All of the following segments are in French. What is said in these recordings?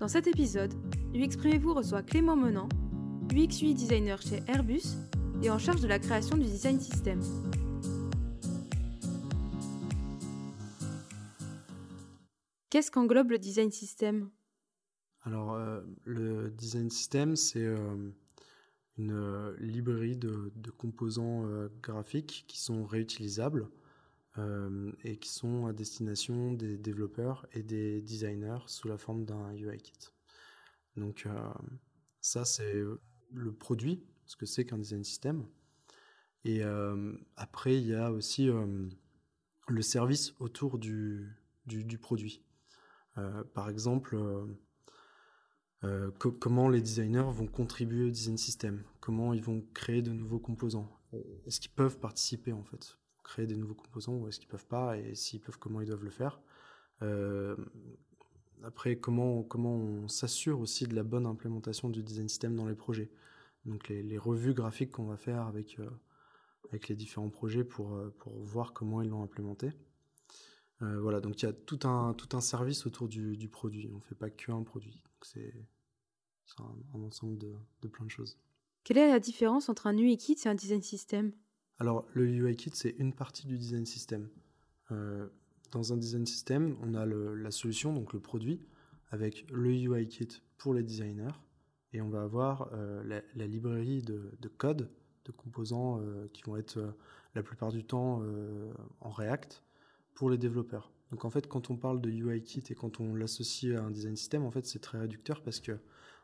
Dans cet épisode, UXprimez-vous reçoit Clément Menant, UX UI designer chez Airbus et en charge de la création du design system. Qu'est-ce qu'englobe le design system? Alors, euh, le design system, c'est euh, une euh, librairie de, de composants graphiques qui sont réutilisables et qui sont à destination des développeurs et des designers sous la forme d'un UI kit. Donc, ça, c'est le produit, ce que c'est qu'un design system. Et après, il y a aussi le service autour du, du, du produit. Euh, par exemple, euh, euh, comment les designers vont contribuer au design system, comment ils vont créer de nouveaux composants? Est-ce qu'ils peuvent participer en fait, créer des nouveaux composants ou est-ce qu'ils peuvent pas et s'ils peuvent, comment ils doivent le faire. après, comment, comment on s'assure aussi de la bonne implémentation du design system dans les projets. Donc les, revues graphiques qu'on va faire avec, avec les différents projets pour, pour voir comment ils l'ont implémenté. Euh, voilà, donc il y a tout un, tout un service autour du, produit. On ne fait pas qu'un produit. C'est un, ensemble de, de, plein de choses. Quelle est la différence entre un kit et un design system? Alors, le UI kit, c'est une partie du design system. Euh, dans un design system, on a la solution, donc le produit, avec le UI kit pour les designers. Et on va avoir euh, la, librairie de, de, code, de composants qui vont être la plupart du temps en React pour les développeurs. Donc en fait, quand on parle de UI kit et quand on l'associe à un design system, en fait, c'est très réducteur parce que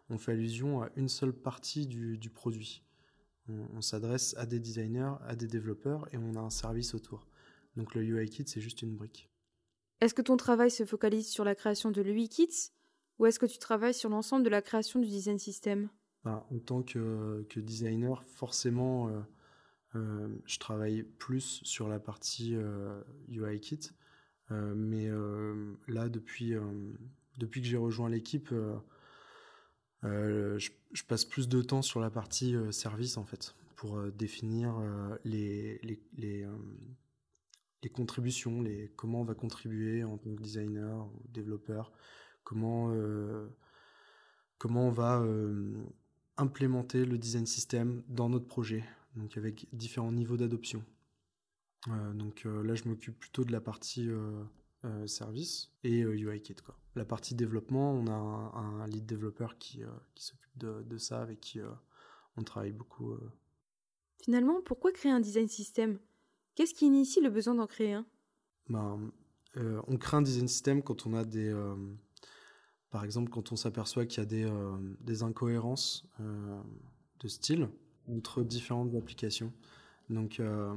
on fait allusion à une seule partie du, produit. On, s'adresse à des designers, à des développeurs et on a un service autour. Donc le UI kit, c'est juste une brique. Est-ce que ton travail se focalise sur la création de l'UI kit ou est-ce que tu travailles sur l'ensemble de la création du design system? Ben, En tant que, designer, forcément, euh, euh, je travaille plus sur la partie UI euh, Kit. Mais là, depuis, depuis que j'ai rejoint l'équipe, je, passe plus de temps sur la partie service en fait, pour définir les, les, les, contributions, les, comment on va contribuer en tant que designer ou développeur, comment, comment on va implémenter le design system dans notre projet donc avec différents niveaux d'adoption. Euh, donc euh, là, je m'occupe plutôt de la partie euh, service et UI Kit. Quoi. La partie développement, on a un, lead développeur qui, qui s'occupe de, de, ça, avec qui on travaille beaucoup. Finalement, pourquoi créer un design system? Qu'est-ce qui initie le besoin d'en créer un? Ben, On crée un design system quand on a des... par exemple, quand on s'aperçoit qu'il y a des, des incohérences de style entre différentes applications. Donc euh,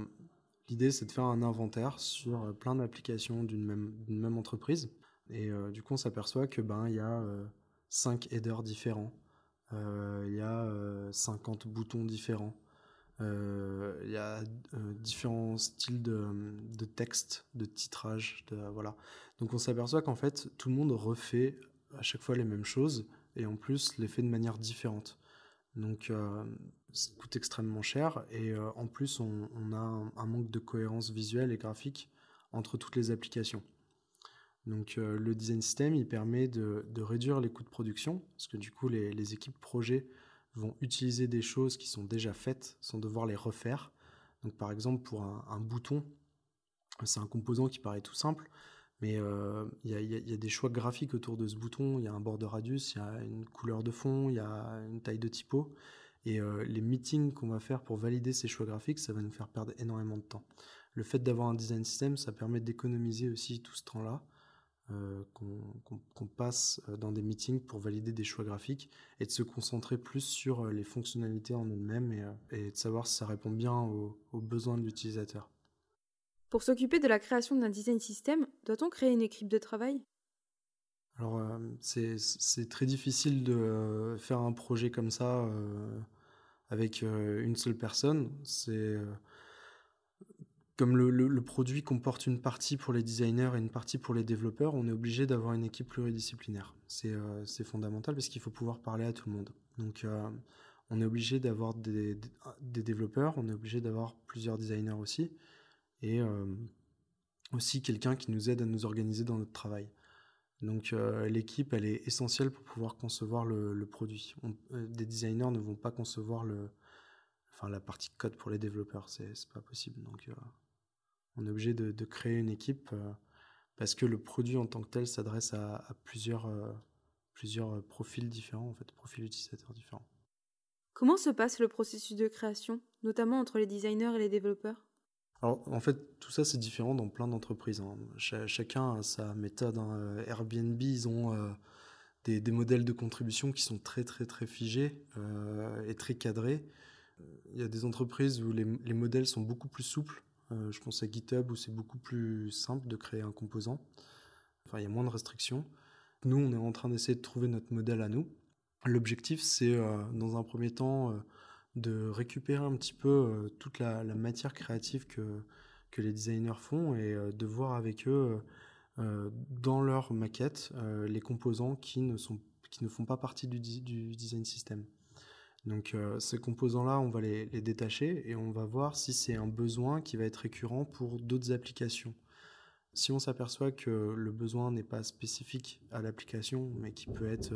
l'idée c'est de faire un inventaire sur euh, plein d'applications d'une même, entreprise. Et euh, du coup on s'aperçoit que ben y a 5 headers différents, il y a 50 boutons différents, il y a différents styles de, de, texte, de titrage, de, voilà. Donc on s'aperçoit qu'en fait tout le monde refait à chaque fois les mêmes choses et en plus les fait de manière différente. Donc ça coûte extrêmement cher et euh, en plus on, a un, manque de cohérence visuelle et graphique entre toutes les applications. Donc euh, le design system il permet de, réduire les coûts de production parce que du coup les, équipes projets vont utiliser des choses qui sont déjà faites sans devoir les refaire. Donc par exemple pour un, bouton, c'est un composant qui paraît tout simple, mais euh, il y, a des choix graphiques autour de ce bouton. Il y a un bord de radius, il y a une couleur de fond, il y a une taille de typo. Et euh, les meetings qu'on va faire pour valider ces choix graphiques, ça va nous faire perdre énormément de temps. Le fait d'avoir un design system, ça permet d'économiser aussi tout ce temps-là euh, qu'on passe euh, dans des meetings pour valider des choix graphiques et de se concentrer plus sur les fonctionnalités en elles-mêmes et, de savoir si ça répond bien aux, aux besoins de l'utilisateur. Pour s'occuper de la création d'un design system, doit-on créer une équipe de travail? Alors, c'est très difficile de faire un projet comme ça euh, avec une seule personne. C'est comme le, produit comporte une partie pour les designers et une partie pour les développeurs, on est obligé d'avoir une équipe pluridisciplinaire. C'est fondamental parce qu'il faut pouvoir parler à tout le monde. Donc, on est obligé d'avoir des, développeurs, on est obligé d'avoir plusieurs designers aussi, et aussi quelqu'un qui nous aide à nous organiser dans notre travail. Donc l'équipe, elle est essentielle pour pouvoir concevoir le, produit. des designers ne vont pas concevoir le, enfin, la partie code pour les développeurs, c'est pas possible. Donc on est obligé de, créer une équipe parce que le produit en tant que tel s'adresse à, plusieurs, plusieurs profils différents, en fait, profils utilisateurs différents. Comment se passe le processus de création, notamment entre les designers et les développeurs? En fait, tout ça, c'est différent dans plein d'entreprises. Hein. chacun a sa méthode. Hein. Euh, Airbnb, ils ont euh, des, modèles de contribution qui sont très, très, très figés euh, et très cadrés. Il y a des entreprises où les, modèles sont beaucoup plus souples. je pense à GitHub où c'est beaucoup plus simple de créer un composant. Enfin, il y a moins de restrictions. Nous, on est en train d'essayer de trouver notre modèle à nous. L'objectif, c'est dans un premier temps de récupérer un petit peu euh, toute la, matière créative que, que les designers font et euh, de voir avec eux euh, dans leur maquette les composants qui ne, sont, qui ne font pas partie du, design system. Donc ces composants-là, on va les, détacher et on va voir si c'est un besoin qui va être récurrent pour d'autres applications. Si on s'aperçoit que le besoin n'est pas spécifique à l'application, mais qui peut être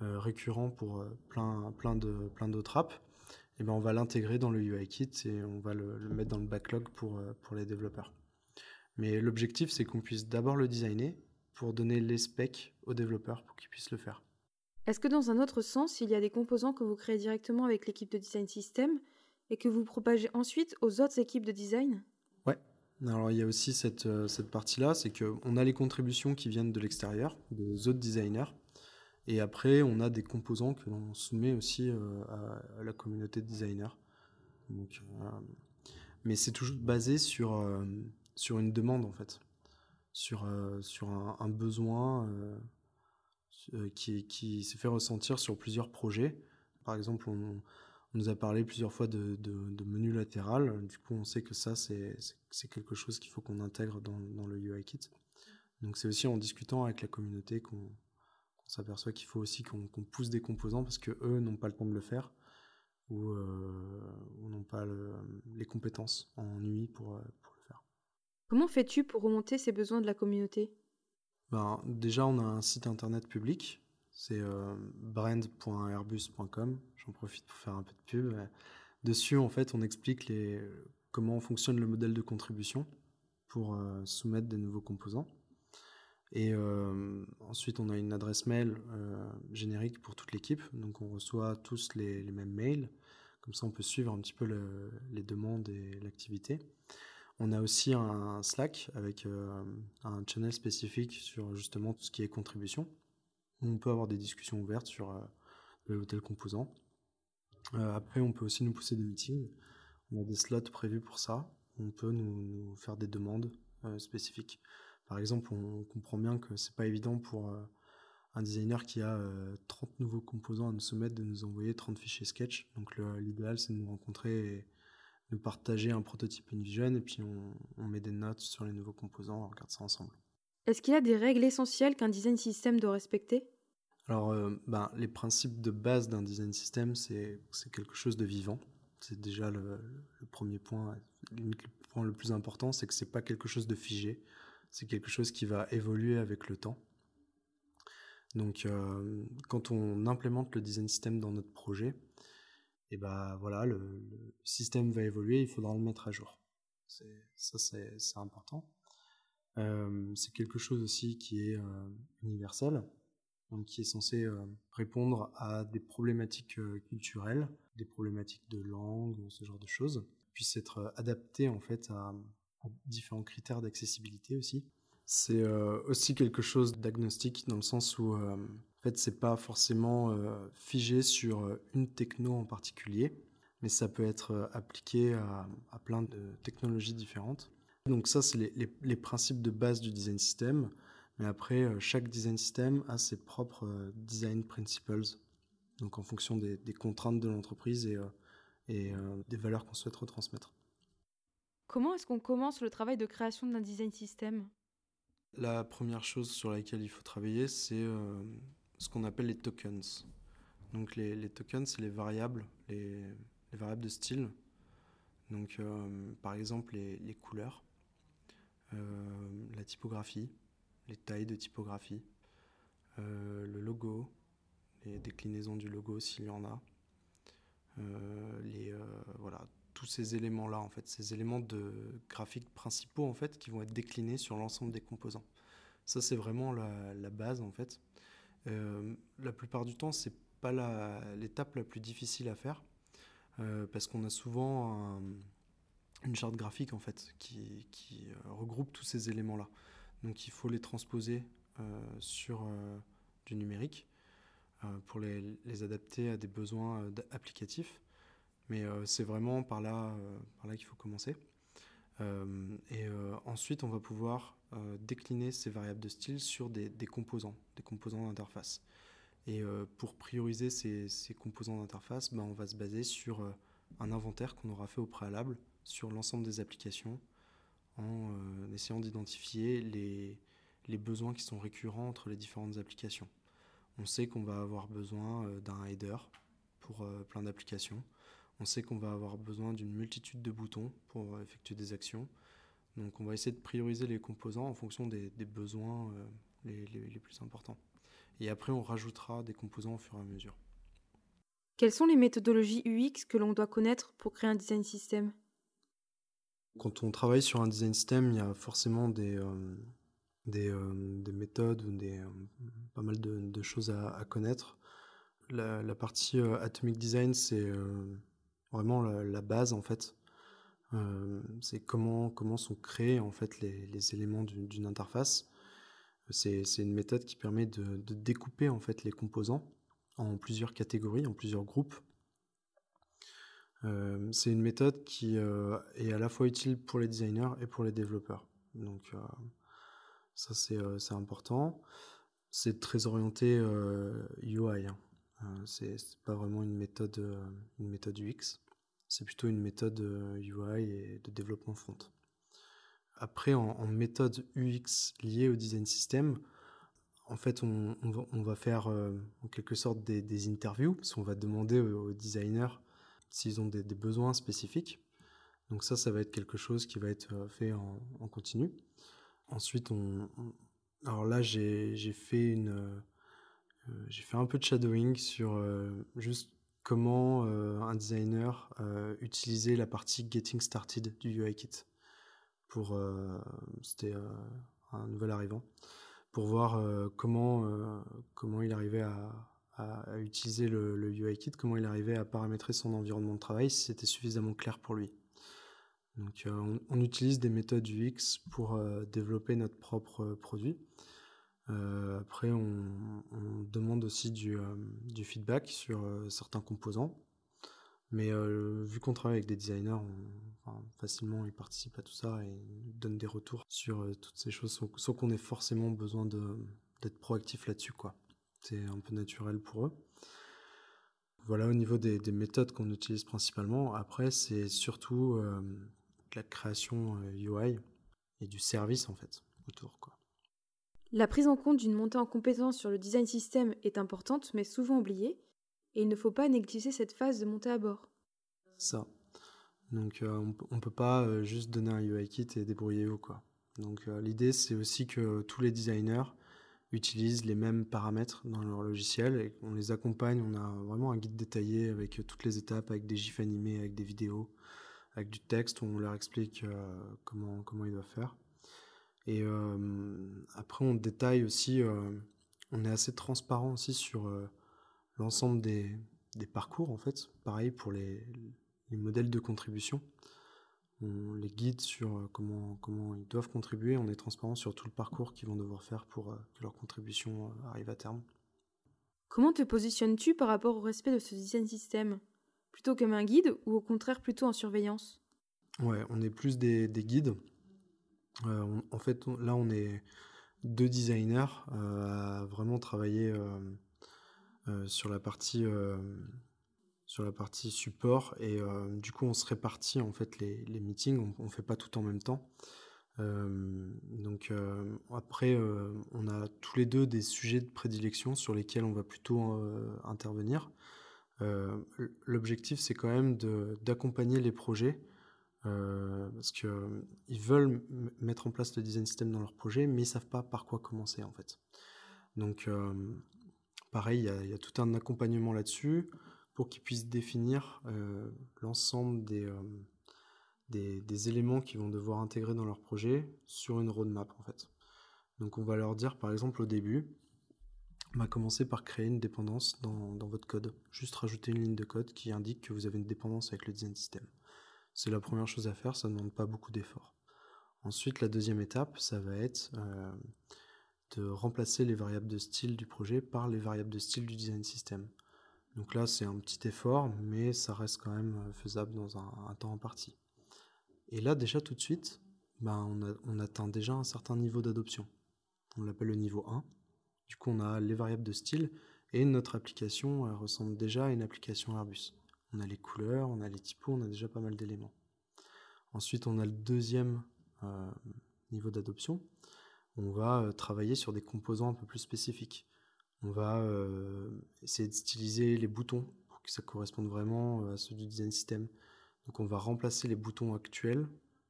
récurrent pour plein, plein d'autres plein apps, eh ben, on va l'intégrer dans le UI kit et on va le, mettre dans le backlog pour, euh, pour les développeurs. Mais l'objectif, c'est qu'on puisse d'abord le designer pour donner les specs aux développeurs pour qu'ils puissent le faire. Est-ce que dans un autre sens, il y a des composants que vous créez directement avec l'équipe de design system et que vous propagez ensuite aux autres équipes de design? Ouais. Alors il y a aussi cette, euh, cette partie-là, c'est qu'on a les contributions qui viennent de l'extérieur, des autres designers, et après, on a des composants que l'on soumet aussi euh, à, la communauté de designers. Euh, mais c'est toujours basé sur, euh, sur une demande, en fait. Sur, sur un, besoin qui, qui se fait ressentir sur plusieurs projets. Par exemple, on, nous a parlé plusieurs fois de, de, menu latéral. Du coup, on sait que ça, c'est quelque chose qu'il faut qu'on intègre dans, dans, le UI kit. Donc, c'est aussi en discutant avec la communauté qu'on on s'aperçoit qu'il faut aussi qu'on pousse des composants parce que eux n'ont pas le temps de le faire ou, euh, n'ont pas les compétences en UI pour, euh, pour le faire. Comment fais-tu pour remonter ces besoins de la communauté? Ben, Déjà, on a un site internet public, c'est euh, brand.airbus.com. J'en profite pour faire un peu de pub. Dessus, en fait, on explique les, comment fonctionne le modèle de contribution pour soumettre des nouveaux composants. Et euh, ensuite, on a une adresse mail euh, générique pour toute l'équipe. Donc, on reçoit tous les, mêmes mails. Comme ça, on peut suivre un petit peu les demandes et l'activité. On a aussi un Slack avec euh, un channel spécifique sur justement tout ce qui est contribution. On peut avoir des discussions ouvertes sur ou tel composant. après, on peut aussi nous pousser des meetings. On a des slots prévus pour ça. On peut nous faire des demandes spécifiques. Par exemple, on comprend bien que c'est pas évident pour euh, un designer qui a 30 euh, nouveaux composants à nous soumettre de nous envoyer 30 fichiers sketch. Donc l'idéal, c'est de nous rencontrer et de partager un prototype InVision et puis on, met des notes sur les nouveaux composants, on regarde ça ensemble. Est-ce qu'il y a des règles essentielles qu'un design system doit respecter? Alors, euh, ben, les principes de base d'un design system, c'est quelque chose de vivant. C'est déjà le, le, premier point. Le point le plus important, c'est que c'est pas quelque chose de figé c'est quelque chose qui va évoluer avec le temps. Donc, euh, quand on implémente le design system dans notre projet, et eh ben voilà, le, système va évoluer, il faudra le mettre à jour. Ça, c'est important. Euh, c'est quelque chose aussi qui est euh, universel, qui est censé répondre à des problématiques culturelles, des problématiques de langue, ce genre de choses, puisse être adapté en fait à, différents critères d'accessibilité aussi. C'est euh, aussi quelque chose d'agnostique dans le sens où euh, en fait c'est pas forcément euh, figé sur une techno en particulier, mais ça peut être appliqué à, plein de technologies différentes. Donc ça c'est les, principes de base du design system, mais après chaque design system a ses propres design principles, donc en fonction des, contraintes de l'entreprise et des valeurs qu'on souhaite retransmettre. Comment est-ce qu'on commence le travail de création d'un design system La première chose sur laquelle il faut travailler, c'est euh, ce qu'on appelle les tokens. Donc les, tokens, c'est les variables, les, variables de style. Donc euh, par exemple les, couleurs, euh, la typographie, les tailles de typographie, le logo, les déclinaisons du logo s'il y en a, tous ces éléments-là, en fait, ces éléments de graphiques principaux, en fait, qui vont être déclinés sur l'ensemble des composants. Ça, c'est vraiment la, base, en fait. Euh, la plupart du temps, c'est pas l'étape la, plus difficile à faire, euh, parce qu'on a souvent une charte graphique, en fait, qui, euh, regroupe tous ces éléments-là. Donc, il faut les transposer sur du numérique pour les, les, adapter à des besoins applicatifs. Mais euh, c'est vraiment par là, euh, par là qu'il faut commencer. Euh, et ensuite, on va pouvoir décliner ces variables de style sur des, composants, des composants d'interface. Et pour prioriser ces, composants d'interface, ben, on va se baser sur un inventaire qu'on aura fait au préalable sur l'ensemble des applications en essayant d'identifier les, besoins qui sont récurrents entre les différentes applications. On sait qu'on va avoir besoin d'un header pour plein d'applications. On sait qu'on va avoir besoin d'une multitude de boutons pour effectuer des actions. Donc on va essayer de prioriser les composants en fonction des, besoins euh, les, plus importants. Et après, on rajoutera des composants au fur et à mesure. Quelles sont les méthodologies UX que l'on doit connaître pour créer un design system Quand on travaille sur un design system, il y a forcément des, euh, euh, des, méthodes ou des, pas mal de, choses à, connaître. La, la partie Atomic Design, c'est vraiment la, base en fait. Euh, c'est comment, comment sont créés en fait les, éléments d'une interface. C'est une méthode qui permet de, découper en fait les composants en plusieurs catégories, en plusieurs groupes. Euh, c'est une méthode qui euh, est à la fois utile pour les designers et pour les développeurs. Donc ça c'est important. C'est très orienté UI. C'est pas vraiment une méthode, une méthode UX. C'est plutôt une méthode UI euh, et de développement front. Après, en, méthode UX liée au design system, en fait, on, va, faire euh, en quelque sorte des, interviews, parce qu'on va demander aux, designers s'ils ont des, besoins spécifiques. Donc ça, ça va être quelque chose qui va être euh, fait en, continu. Ensuite, on, alors là, j'ai fait une, j'ai fait un peu de shadowing sur juste comment euh, un designer euh, utilisait la partie Getting Started du UIKit pour euh, c'était un nouvel arrivant pour voir comment comment il arrivait à, utiliser le, le, UIKit, comment il arrivait à paramétrer son environnement de travail si c'était suffisamment clair pour lui. Donc on, utilise des méthodes UX pour développer notre propre produit. Euh, après, on, demande aussi du, euh, feedback sur euh, certains composants. Mais vu qu'on travaille avec des designers, facilement ils participent à tout ça et donnent des retours sur toutes ces choses sans, qu'on ait forcément besoin d'être proactif là-dessus. quoi. C'est un peu naturel pour eux. Voilà au niveau des, des méthodes qu'on utilise principalement. Après, c'est surtout la création UI et du service en fait autour. Quoi. La prise en compte d'une montée en compétence sur le design system est importante, mais souvent oubliée, et il ne faut pas négliger cette phase de montée à bord. Ça. Donc euh, on ne peut pas euh, juste donner un UI kit et débrouiller-vous quoi. Donc euh, l'idée c'est aussi que tous les designers utilisent les mêmes paramètres dans leur logiciel qu'on les accompagne. On a vraiment un guide détaillé avec toutes les étapes, avec des gifs animés, avec des vidéos, avec du texte on leur explique comment, comment ils doivent faire. Et après, on détaille aussi, on est assez transparent aussi sur l'ensemble des, des, parcours, en fait. Pareil pour les, les modèles de contribution. On les guide sur comment, comment ils doivent contribuer. On est transparent sur tout le parcours qu'ils vont devoir faire pour que leur contribution arrive à terme. Comment te positionnes-tu par rapport au respect de ce design système? Plutôt comme un guide ou au contraire plutôt en surveillance? Ouais, on est plus des, des guides. Euh, en fait, là, on est deux designers euh, à vraiment travailler euh, sur la partie sur la partie support et du coup on se répartit en fait les, meetings, on, ne fait pas tout en même temps. donc après on a tous les deux des sujets de prédilection sur lesquels on va plutôt intervenir. L'objectif c'est quand même d'accompagner les projets parce qu'ils veulent mettre en place le design system dans leur projet, mais ils savent pas par quoi commencer en fait. Donc pareil, il y, a tout un accompagnement là-dessus pour qu'ils puissent définir l'ensemble des, éléments qu'ils vont devoir intégrer dans leur projet sur une roadmap en fait. Donc on va leur dire par exemple au début, on va commencer par créer une dépendance dans, votre code. Juste rajouter une ligne de code qui indique que vous avez une dépendance avec le design system. C'est la première chose à faire, ça ne demande pas beaucoup d'efforts. Ensuite, la deuxième étape, ça va être euh, de remplacer les variables de style du projet par les variables de style du design system. Donc là, c'est un petit effort, mais ça reste quand même euh, faisable dans un, temps en partie. Et là, déjà tout de suite, ben, on, atteint déjà un certain niveau d'adoption. On l'appelle le niveau 1. Du coup, on a les variables de style et notre application ressemble déjà à une application Airbus. On a les couleurs, on a les typos, on a déjà pas mal d'éléments. Ensuite, on a le deuxième euh, niveau d'adoption. On va euh, travailler sur des composants un peu plus spécifiques. On va euh, essayer de styliser les boutons pour que ça corresponde vraiment à ceux du design system. Donc on va remplacer les boutons actuels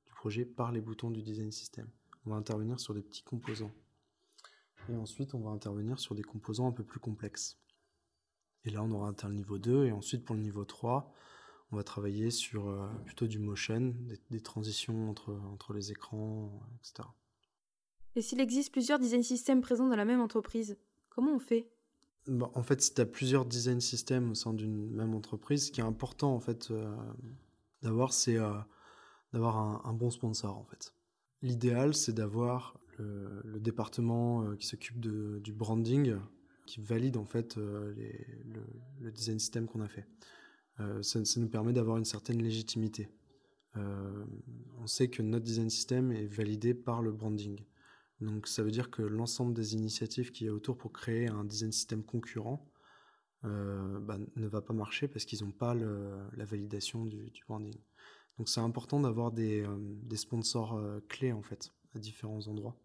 du projet par les boutons du design system. On va intervenir sur des petits composants. Et ensuite, on va intervenir sur des composants un peu plus complexes. Et là, on aura atteint le niveau 2. Et ensuite, pour le niveau 3, on va travailler sur euh, plutôt du motion, des, transitions entre, entre les écrans, etc. Et s'il existe plusieurs design systems présents dans la même entreprise, comment on fait? Bah, En fait, si tu as plusieurs design systems au sein d'une même entreprise, ce qui est important en fait euh, d'avoir, c'est euh, d'avoir un, bon sponsor en fait. L'idéal, c'est d'avoir le, département qui s'occupe du branding qui valide en fait euh, le, design system qu'on a fait. Euh, ça, nous permet d'avoir une certaine légitimité. Euh, on sait que notre design system est validé par le branding. Donc ça veut dire que l'ensemble des initiatives qu'il y a autour pour créer un design system concurrent bah, ne va pas marcher parce qu'ils n'ont pas la validation du, branding. Donc c'est important d'avoir des, sponsors clés en fait à différents endroits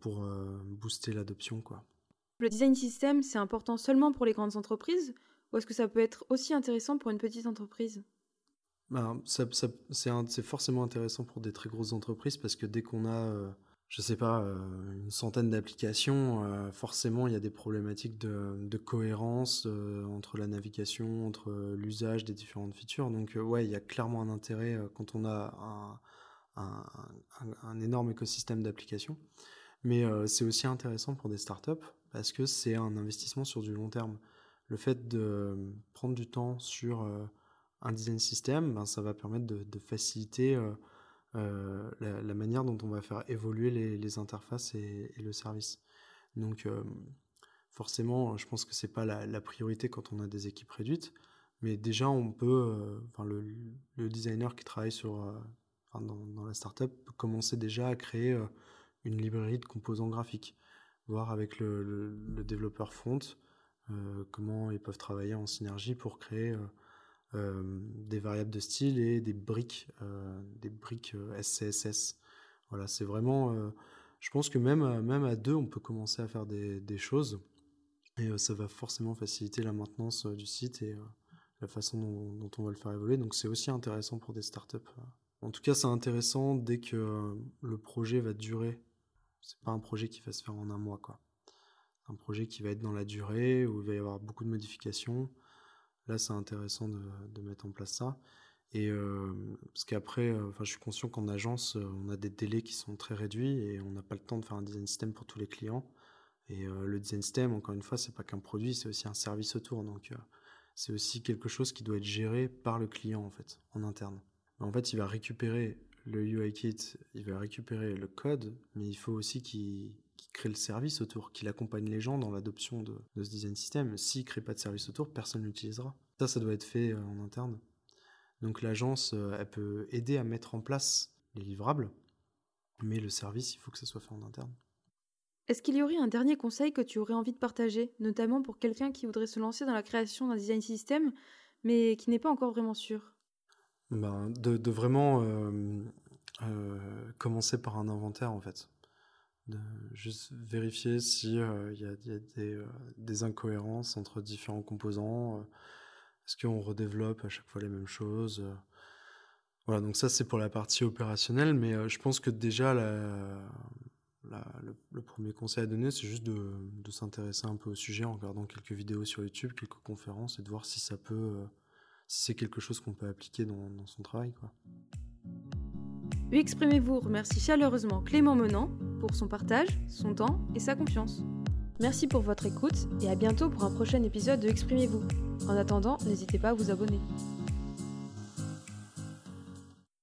pour booster l'adoption quoi. Le design system, c'est important seulement pour les grandes entreprises ou est-ce que ça peut être aussi intéressant pour une petite entreprise? Ben, C'est forcément intéressant pour des très grosses entreprises parce que dès qu'on a, euh, je sais pas, euh, une centaine d'applications, euh, forcément il y a des problématiques de, cohérence entre la navigation, entre l'usage des différentes features. Donc ouais, il y a clairement un intérêt quand on a un énorme écosystème d'applications. Mais c'est aussi intéressant pour des startups parce que c'est un investissement sur du long terme. Le fait de prendre du temps sur euh, un design system, ben, ça va permettre de, faciliter euh, euh, la, manière dont on va faire évoluer les, interfaces et, le service. Donc forcément, je pense que c'est pas la, priorité quand on a des équipes réduites, mais déjà on peut, enfin le, designer qui travaille sur, dans, dans, la startup peut commencer déjà à créer une librairie de composants graphiques voir avec le, développeur front euh, comment ils peuvent travailler en synergie pour créer euh, euh, des variables de style et des briques, des briques SCSS. Voilà, c'est vraiment. je pense que même, même à deux, on peut commencer à faire des, choses et ça va forcément faciliter la maintenance du site et la façon dont, dont, on va le faire évoluer. Donc c'est aussi intéressant pour des startups. En tout cas, c'est intéressant dès que le projet va durer c'est pas un projet qui va se faire en un mois, quoi. Un projet qui va être dans la durée, où il va y avoir beaucoup de modifications. Là, c'est intéressant de, mettre en place ça. Et euh, parce qu'après, euh, je suis conscient qu'en agence, euh, on a des délais qui sont très réduits et on n'a pas le temps de faire un design system pour tous les clients. Et le design system, encore une fois, c'est pas qu'un produit, c'est aussi un service autour. Donc, c'est aussi quelque chose qui doit être géré par le client en fait, en interne. En fait, il va récupérer le UI kit, il va récupérer le code, mais il faut aussi qu'il crée le service autour, qu'il accompagne les gens dans l'adoption de, ce design system. S'il ne crée pas de service autour, personne l'utilisera. Ça, ça doit être fait euh, en interne. Donc l'agence, euh, elle peut aider à mettre en place les livrables, mais le service, il faut que ça soit fait en interne. Est-ce qu'il y aurait un dernier conseil que tu aurais envie de partager, notamment pour quelqu'un qui voudrait se lancer dans la création d'un design system, mais qui n'est pas encore vraiment sûr? Ben, de, vraiment euh, euh, commencer par un inventaire en fait. De juste vérifier s'il euh, y a, des, incohérences entre différents composants. Est-ce qu'on redéveloppe à chaque fois les mêmes choses Voilà, donc ça c'est pour la partie opérationnelle, mais euh, je pense que déjà le, premier conseil à donner, c'est juste de, s'intéresser un peu au sujet en regardant quelques vidéos sur YouTube, quelques conférences et de voir si ça peut, euh, si c'est quelque chose qu'on peut appliquer dans, son travail. Quoi. Exprimez-vous remercie chaleureusement Clément Menant pour son partage, son temps et sa confiance. Merci pour votre écoute et à bientôt pour un prochain épisode de Exprimez-vous. En attendant, n'hésitez pas à vous abonner.